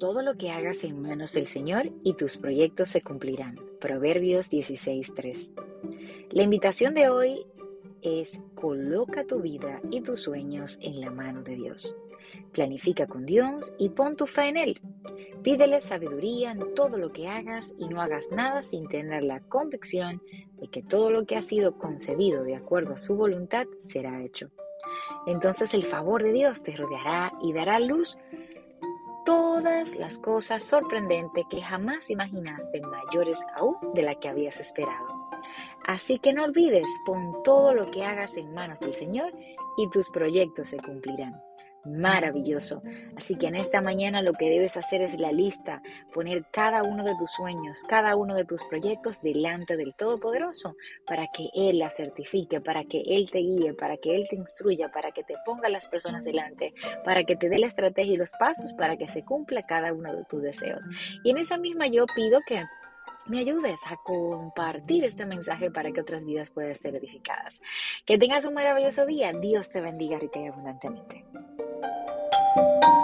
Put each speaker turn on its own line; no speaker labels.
todo lo que hagas en manos del Señor y tus proyectos se cumplirán. Proverbios 16:3. La invitación de hoy es coloca tu vida y tus sueños en la mano de Dios. Planifica con Dios y pon tu fe en Él. Pídele sabiduría en todo lo que hagas y no hagas nada sin tener la convicción de que todo lo que ha sido concebido de acuerdo a su voluntad será hecho. Entonces el favor de Dios te rodeará y dará luz todas las cosas sorprendentes que jamás imaginaste, mayores aún de la que habías esperado. Así que no olvides, pon todo lo que hagas en manos del Señor y tus proyectos se cumplirán maravilloso. Así que en esta mañana lo que debes hacer es la lista, poner cada uno de tus sueños, cada uno de tus proyectos delante del Todopoderoso para que Él la certifique, para que Él te guíe, para que Él te instruya, para que te ponga las personas delante, para que te dé la estrategia y los pasos para que se cumpla cada uno de tus deseos. Y en esa misma yo pido que me ayudes a compartir este mensaje para que otras vidas puedan ser edificadas. Que tengas un maravilloso día. Dios te bendiga rica y abundantemente. Thank you.